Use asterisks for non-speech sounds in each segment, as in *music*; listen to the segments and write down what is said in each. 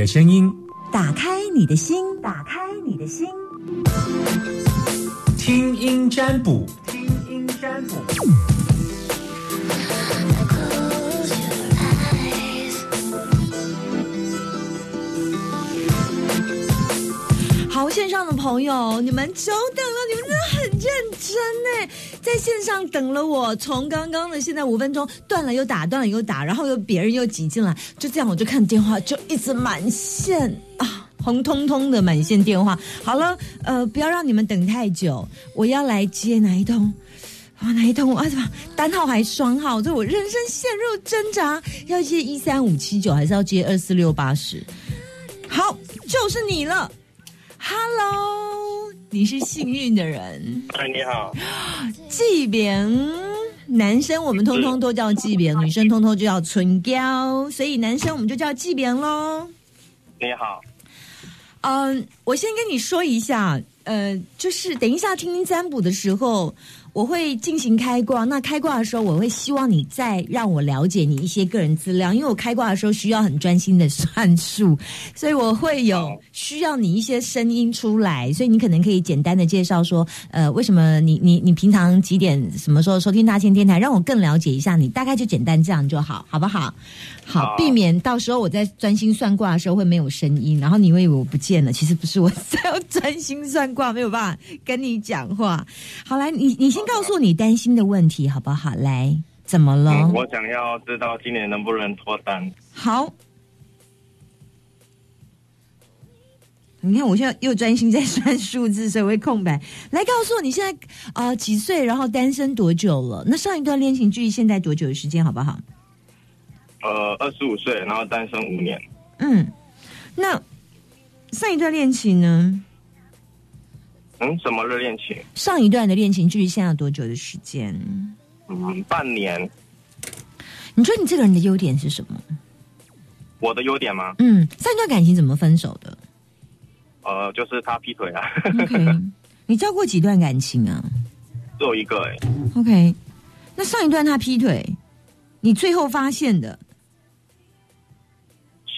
的声音，打开你的心，打开你的心，听音占卜，听音占卜。好，线上的朋友，你们久等了，你们真的很认真呢，在线上等了我，从刚刚的现在五分钟断了又打，断了又打，然后又别人又挤进来，就这样我就看电话就一直满线啊，红彤彤的满线电话。好了，呃，不要让你们等太久，我要来接哪一通？啊，哪一通？啊，什么单号还双号？这我人生陷入挣扎，要接一三五七九，还是要接二四六八十？好，就是你了。Hello，你是幸运的人。哎，你好，纪炳，男生我们通通都叫纪别，女生通通就叫春娇，所以男生我们就叫纪别喽。你好，嗯，我先跟你说一下，呃，就是等一下听您占卜的时候。我会进行开挂，那开挂的时候，我会希望你再让我了解你一些个人资料，因为我开挂的时候需要很专心的算数，所以我会有需要你一些声音出来，所以你可能可以简单的介绍说，呃，为什么你你你平常几点什么时候收听大千电台，让我更了解一下你，大概就简单这样就好，好不好？好，避免到时候我在专心算卦的时候会没有声音，然后你会以为我不见了，其实不是我在要专心算卦，没有办法跟你讲话。好，来，你你先告诉我你担心的问题好不好？来，怎么了？我想要知道今年能不能脱单。好，你看我现在又专心在算数字，所以会空白。来告诉我你现在啊几岁，然后单身多久了？那上一段恋情距离现在多久的时间，好不好？呃，二十五岁，然后单身五年。嗯，那上一段恋情呢？嗯，什么热恋情？上一段的恋情距离现在有多久的时间？嗯，半年。你觉得你这个人的优点是什么？我的优点吗？嗯，上一段感情怎么分手的？呃，就是他劈腿啊。*laughs* OK，你交过几段感情啊？只有一个哎。OK，那上一段他劈腿，你最后发现的？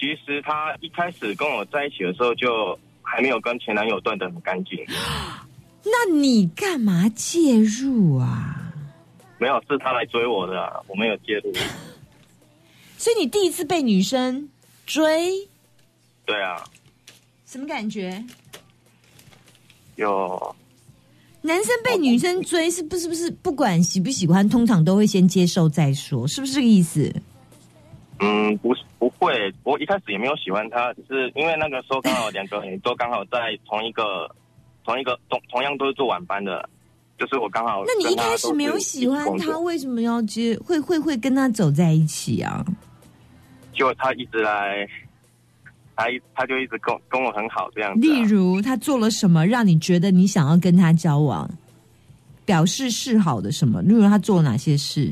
其实他一开始跟我在一起的时候，就还没有跟前男友断的很干净。*gasps* 那你干嘛介入啊？没有，是他来追我的，我没有介入。*laughs* 所以你第一次被女生追？对啊。什么感觉？有。男生被女生追，是不是不是不管喜不喜欢，通常都会先接受再说，是不是这个意思？嗯，不是不会，我一开始也没有喜欢他，只是因为那个时候刚好两个人都刚好在同一个同一个同同样都是做晚班的，就是我刚好。那你一开始没有喜欢他，为什么要接会会会跟他走在一起啊？就他一直来，他他就一直跟跟我很好这样子。例如他做了什么让你觉得你想要跟他交往，表示示好的什么？例如他做了哪些事？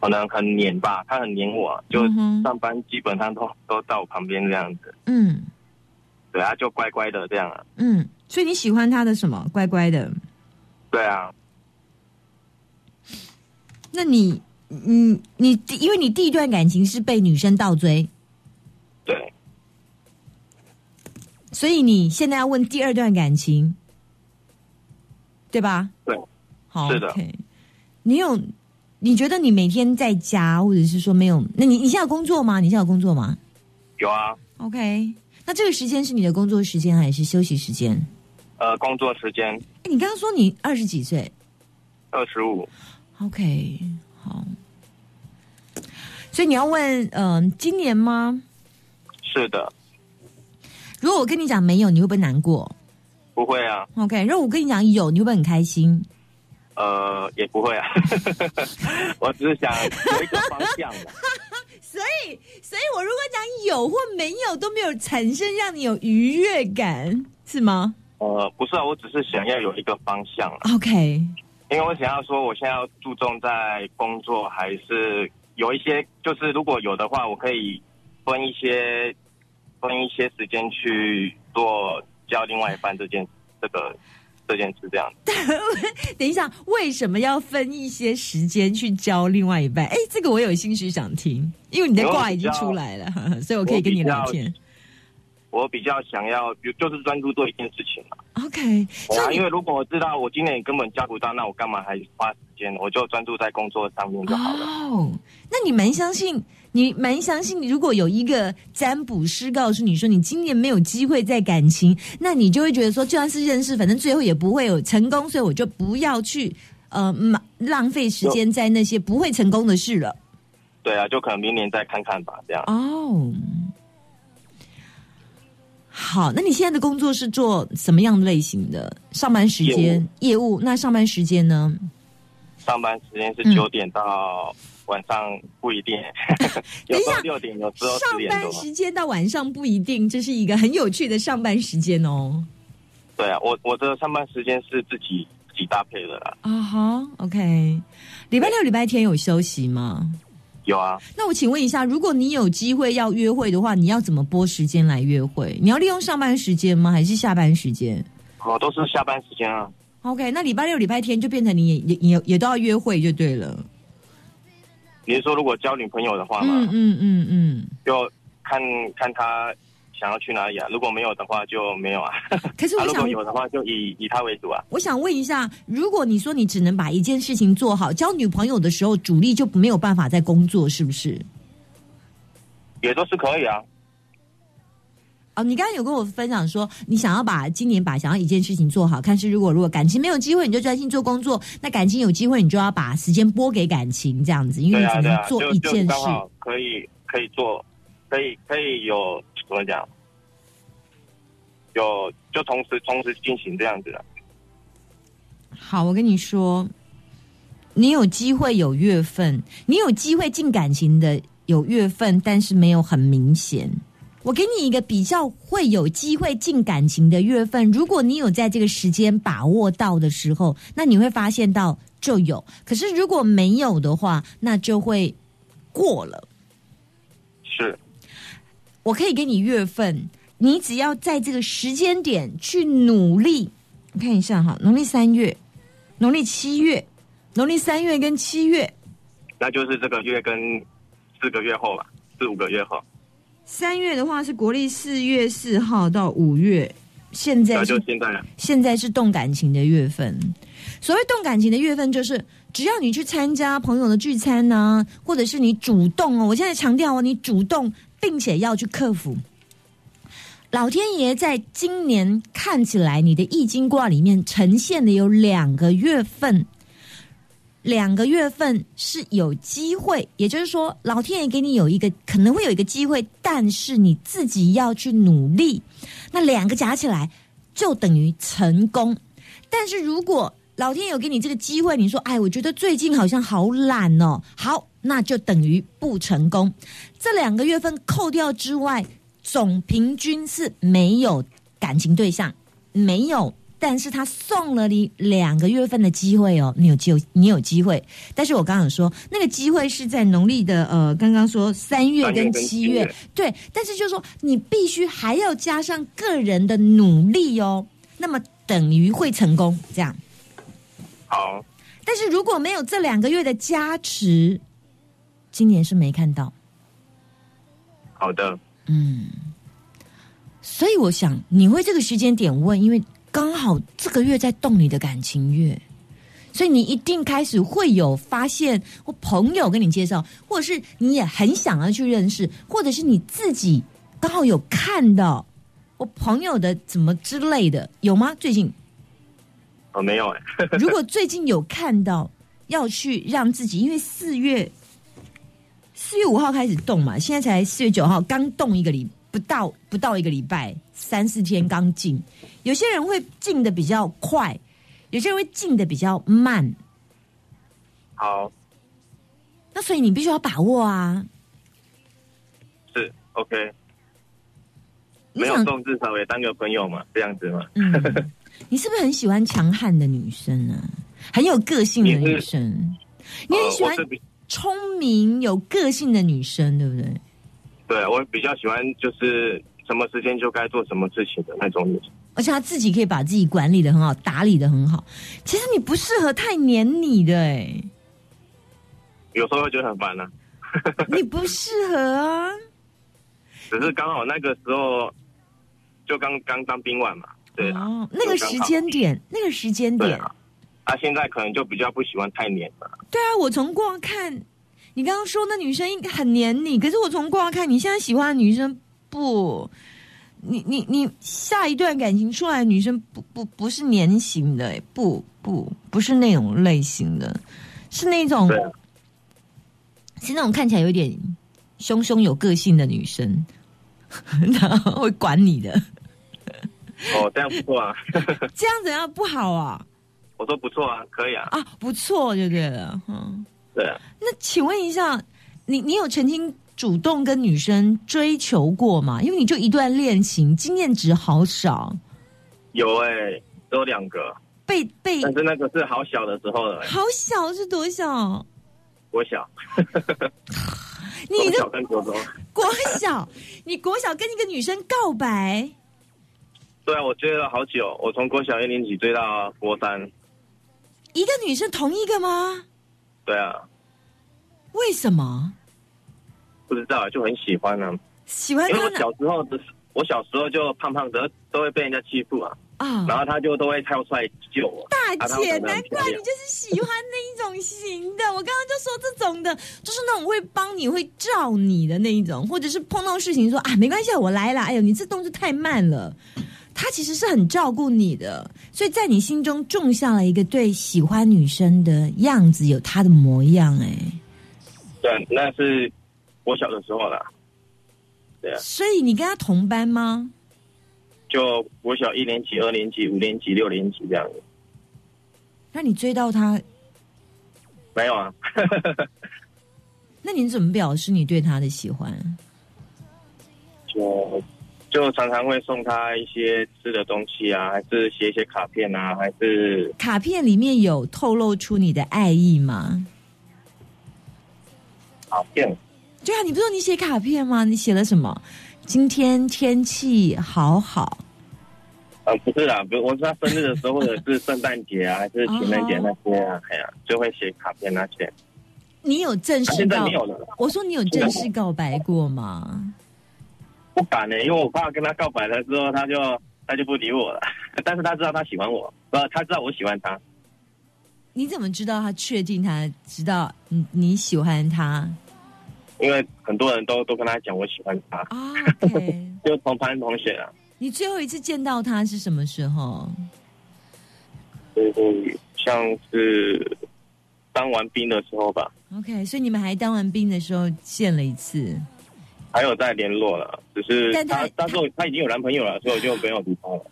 嗯。可能很黏吧，他很黏我，就上班基本上都 *laughs* 都在我旁边这样子。嗯，对啊，就乖乖的这样啊。嗯，所以你喜欢他的什么？乖乖的。对啊。那你，你，你，因为你第一段感情是被女生倒追。对。所以你现在要问第二段感情，对吧？对。好，是的。你有。你觉得你每天在家，或者是说没有？那你你现在有工作吗？你现在有工作吗？有啊。OK，那这个时间是你的工作时间还是休息时间？呃，工作时间。哎，你刚刚说你二十几岁？二十五。OK，好。所以你要问，嗯，今年吗？是的。如果我跟你讲没有，你会不会难过？不会啊。OK，如果我跟你讲有，你会不会很开心？呃，也不会啊，*laughs* 我只是想有一个方向嘛。*laughs* 所以，所以我如果讲有或没有都没有产生让你有愉悦感，是吗？呃，不是啊，我只是想要有一个方向。OK，因为我想要说，我现在要注重在工作，还是有一些，就是如果有的话，我可以分一些分一些时间去做教另外一半这件这个。这件事这样。*laughs* 等一下，为什么要分一些时间去教另外一半？哎，这个我有兴趣想听，因为你的卦已经出来了，所以我可以跟你聊天。我比较想要，就是专注做一件事情嘛。OK，啊，因为如果我知道我今年根本加不到，那我干嘛还花时间？我就专注在工作上面就好了。哦，那你蛮相信，你蛮相信，如果有一个占卜师告诉你说你今年没有机会在感情，那你就会觉得说，就算是认识，反正最后也不会有成功，所以我就不要去呃浪费时间在那些不会成功的事了。对啊，就可能明年再看看吧，这样。哦。好，那你现在的工作是做什么样的类型的？上班时间业务，那上班时间呢？上班时间是九点到晚上不一定，*laughs* 有时候六点，有时候上班时间到晚上不一定，这是一个很有趣的上班时间哦。对啊，我我的上班时间是自己自己搭配的啦。啊哈，OK，礼拜六、礼拜天有休息吗？有啊，那我请问一下，如果你有机会要约会的话，你要怎么拨时间来约会？你要利用上班时间吗？还是下班时间？哦，都是下班时间啊。OK，那礼拜六、礼拜天就变成你也也也也都要约会就对了。你是说如果交女朋友的话吗？嗯嗯嗯嗯，就看看他。想要去哪里啊？如果没有的话就没有啊。*laughs* 可是我想，如果有的话就以以他为主啊。我想问一下，如果你说你只能把一件事情做好，交女朋友的时候主力就没有办法在工作，是不是？也都是可以啊。哦，你刚刚有跟我分享说，你想要把今年把想要一件事情做好，看是如果如果感情没有机会，你就专心做工作；那感情有机会，你就要把时间拨给感情，这样子，因为你只能做一件事。可以可以做，可以可以有。怎么讲？有就同时同时进行这样子的。好，我跟你说，你有机会有月份，你有机会进感情的有月份，但是没有很明显。我给你一个比较会有机会进感情的月份，如果你有在这个时间把握到的时候，那你会发现到就有。可是如果没有的话，那就会过了。是。我可以给你月份，你只要在这个时间点去努力。你看一下哈，农历三月、农历七月、农历三月跟七月，那就是这个月跟四个月后吧，四五个月后。三月的话是国历四月四号到五月，现在就现在，现在是动感情的月份。所谓动感情的月份，就是只要你去参加朋友的聚餐呢，或者是你主动哦，我现在强调哦，你主动。并且要去克服，老天爷在今年看起来，你的易经卦里面呈现的有两个月份，两个月份是有机会，也就是说，老天爷给你有一个可能会有一个机会，但是你自己要去努力，那两个加起来就等于成功。但是如果老天有给你这个机会，你说，哎，我觉得最近好像好懒哦，好。那就等于不成功。这两个月份扣掉之外，总平均是没有感情对象，没有。但是他送了你两个月份的机会哦，你有机，你有机会。但是我刚刚说那个机会是在农历的呃，刚刚说三月跟七月，对。但是就是说你必须还要加上个人的努力哦，那么等于会成功这样。好。但是如果没有这两个月的加持。今年是没看到。好的。嗯，所以我想你会这个时间点问，因为刚好这个月在动你的感情月，所以你一定开始会有发现，或朋友跟你介绍，或者是你也很想要去认识，或者是你自己刚好有看到我朋友的怎么之类的，有吗？最近？哦，没有哎。*laughs* 如果最近有看到要去让自己，因为四月。四月五号开始动嘛，现在才四月九号，刚动一个礼不到不到一个礼拜，三四天刚进。有些人会进的比较快，有些人会进的比较慢。好，那所以你必须要把握啊。是 OK，没有动至少也当个朋友嘛，这样子嘛。嗯，你是不是很喜欢强悍的女生呢？很有个性的女生，你很喜欢。聪明有个性的女生，对不对？对，我比较喜欢就是什么时间就该做什么事情的那种女生。而且他自己可以把自己管理的很好，打理的很好。其实你不适合太黏你的哎、有时候会觉得很烦呢、*laughs* 你不适合啊。只是刚好那个时候就刚刚当兵完嘛，对啊，哦，那个时间点，那个时间点，啊，他、现在可能就比较不喜欢太黏了。对啊，我从过往看，你刚刚说那女生应该很黏你，可是我从过往看，你现在喜欢的女生不，你你你下一段感情出来的女生不不不是黏型的，哎不不不是那种类型的，是那种是那种看起来有点凶凶有个性的女生，*laughs* 然后会管你的，哦，这样不错啊，*laughs* 这样怎样？不好啊？我说不错啊，可以啊，啊，不错就对了，嗯。对啊，那请问一下，你你有曾经主动跟女生追求过吗？因为你就一段恋情，经验值好少，有哎、只有两个，被被但是那个是好小的时候了、欸，好小是多小？国小，你国小跟国中，国小，你国小跟一个女生告白，对啊，我追了好久，我从国小一年级追到国三，一个女生同一个吗？对啊，为什么不知道就很喜欢啊，因为我喜欢她呢？小时候的，我小时候就胖胖的，都会被人家欺负啊，啊，然后他就都会跳出来救我。大姐，难怪你就是喜欢那一种型的。我刚刚就说这种的，就是那种会帮你、会照你的那一种，或者是碰到事情说啊，没关系，啊，我来了。哎呦，你这动作太慢了。他其实是很照顾你的，所以在你心中种下了一个对喜欢女生的样子，有他的模样。哎，对，那是我小的时候啦，对啊，所以你跟他同班吗？就我小一年级、二年级、五年级、六年级这样子。那你追到他，没有啊，*laughs* 那你怎么表示你对他的喜欢？就就常常会送他一些吃的东西啊，还是写一些卡片啊，还是卡片里面有透露出你的爱意吗？卡片。对啊，你不是说你写卡片吗？你写了什么？今天天气好好，呃，不是啦，比如，我是他生日的时候，或者是圣诞节啊，*laughs* 还是情人节那些啊，哎呀，就会写卡片那些。你有正式啊现在告没有了，我说你有正式告白过吗？不敢呢、因为我怕跟他告白了之后，他就他就不理我了。*laughs* 但是他知道他喜欢我，呃，他知道我喜欢他。你怎么知道他确定他知道你你喜欢他因为很多人都都跟他讲我喜欢他，啊？OK，*laughs* 就同班同学啊，你最后一次见到他是什么时候？就是像是当完兵的时候吧，OK，所以你们还当完兵的时候见了一次，还有在联络了，只是但他他他已经有男朋友了，所以我就没有理他了。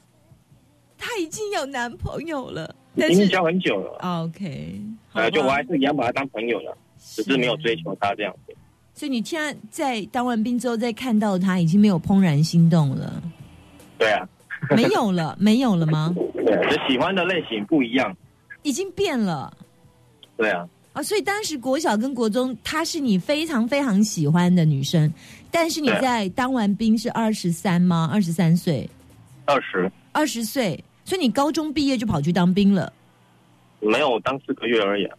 *laughs* 他已经有男朋友了，已经交很久了，OK，呃，就我还是一样把他当朋友了，只是没有追求他这样子。所以你现在在当完兵之后再看到他，已经没有怦然心动了，对啊，没有了，*laughs* 没有了吗？对，就喜欢的类型不一样。已经变了对啊，啊！所以当时国小跟国中，她是你非常非常喜欢的女生，但是你在当完兵是二十三吗？二十三岁，二十二十岁，所以你高中毕业就跑去当兵了。没有我当四个月而已、啊。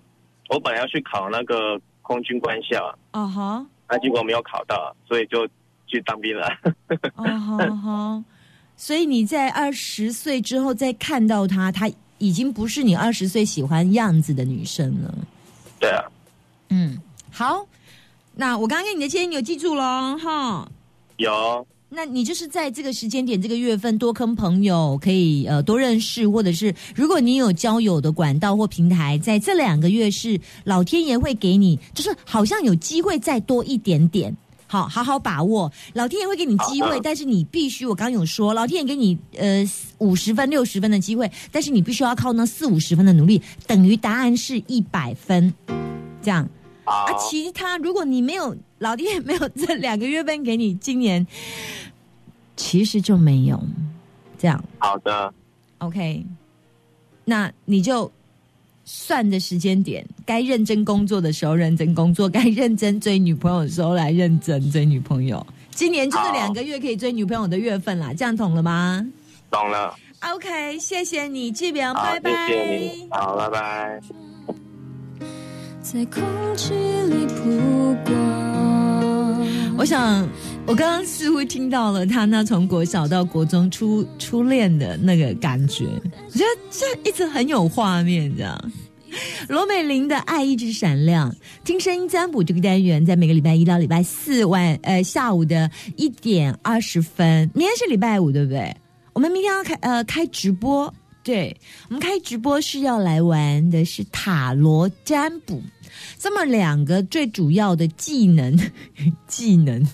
我本来要去考那个空军官校，啊哈，那结果没有考到，所以就去当兵了。*laughs* 啊哈哈，所以你在二十岁之后再看到她，她已经不是你二十岁喜欢样子的女生了。对啊，嗯，好，那我刚刚给你的建议，你有记住喽，哈。有那你就是在这个时间点、这个月份多坑朋友可以呃多认识，或者是如果你有交友的管道或平台，在这两个月是老天爷会给你，就是好像有机会再多一点点。好，好好把握，老天爷会给你机会，但是你必须，我刚有说，老天爷给你呃五十分、六十分的机会，但是你必须要靠那四五十分的努力，等于答案是一百分，这样。好啊，其他如果你没有老天爷没有这两个月份给你，今年其实就没有这样。好的，OK，那你就算着时间点，该认真工作的时候认真工作，该认真追女朋友的时候来认真追女朋友。今年就是两个月可以追女朋友的月份啦，这样懂了吗？懂了。OK，谢谢你，这边，拜拜。谢谢你，好，拜拜。在空气里曝光。我想，我刚刚似乎听到了他那从国小到国中初初恋的那个感觉，我觉得这一直很有画面，这样。罗美玲的爱一直闪亮，听声音占卜这个单元，在每个礼拜一到礼拜四晚呃下午的一点二十分，明天是礼拜五对不对？我们明天要开呃开直播，对我们开直播是要来玩的是塔罗占卜，这么两个最主要的技能 *laughs* 技能，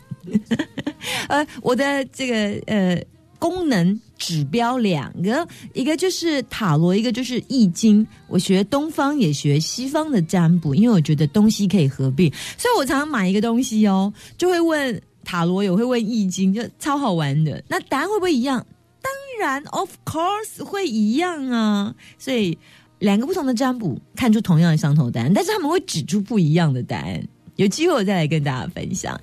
*laughs* 呃，我的这个呃功能指标两个，一个就是塔罗，一个就是易经。我学东方也学西方的占卜，因为我觉得东西可以合并，所以我常常买一个东西哦，就会问塔罗，也会问易经，就超好玩的。那答案会不会一样？当然，of course 会一样啊。所以两个不同的占卜看出同样的相同答案，但是他们会指出不一样的答案。有机会我再来跟大家分享。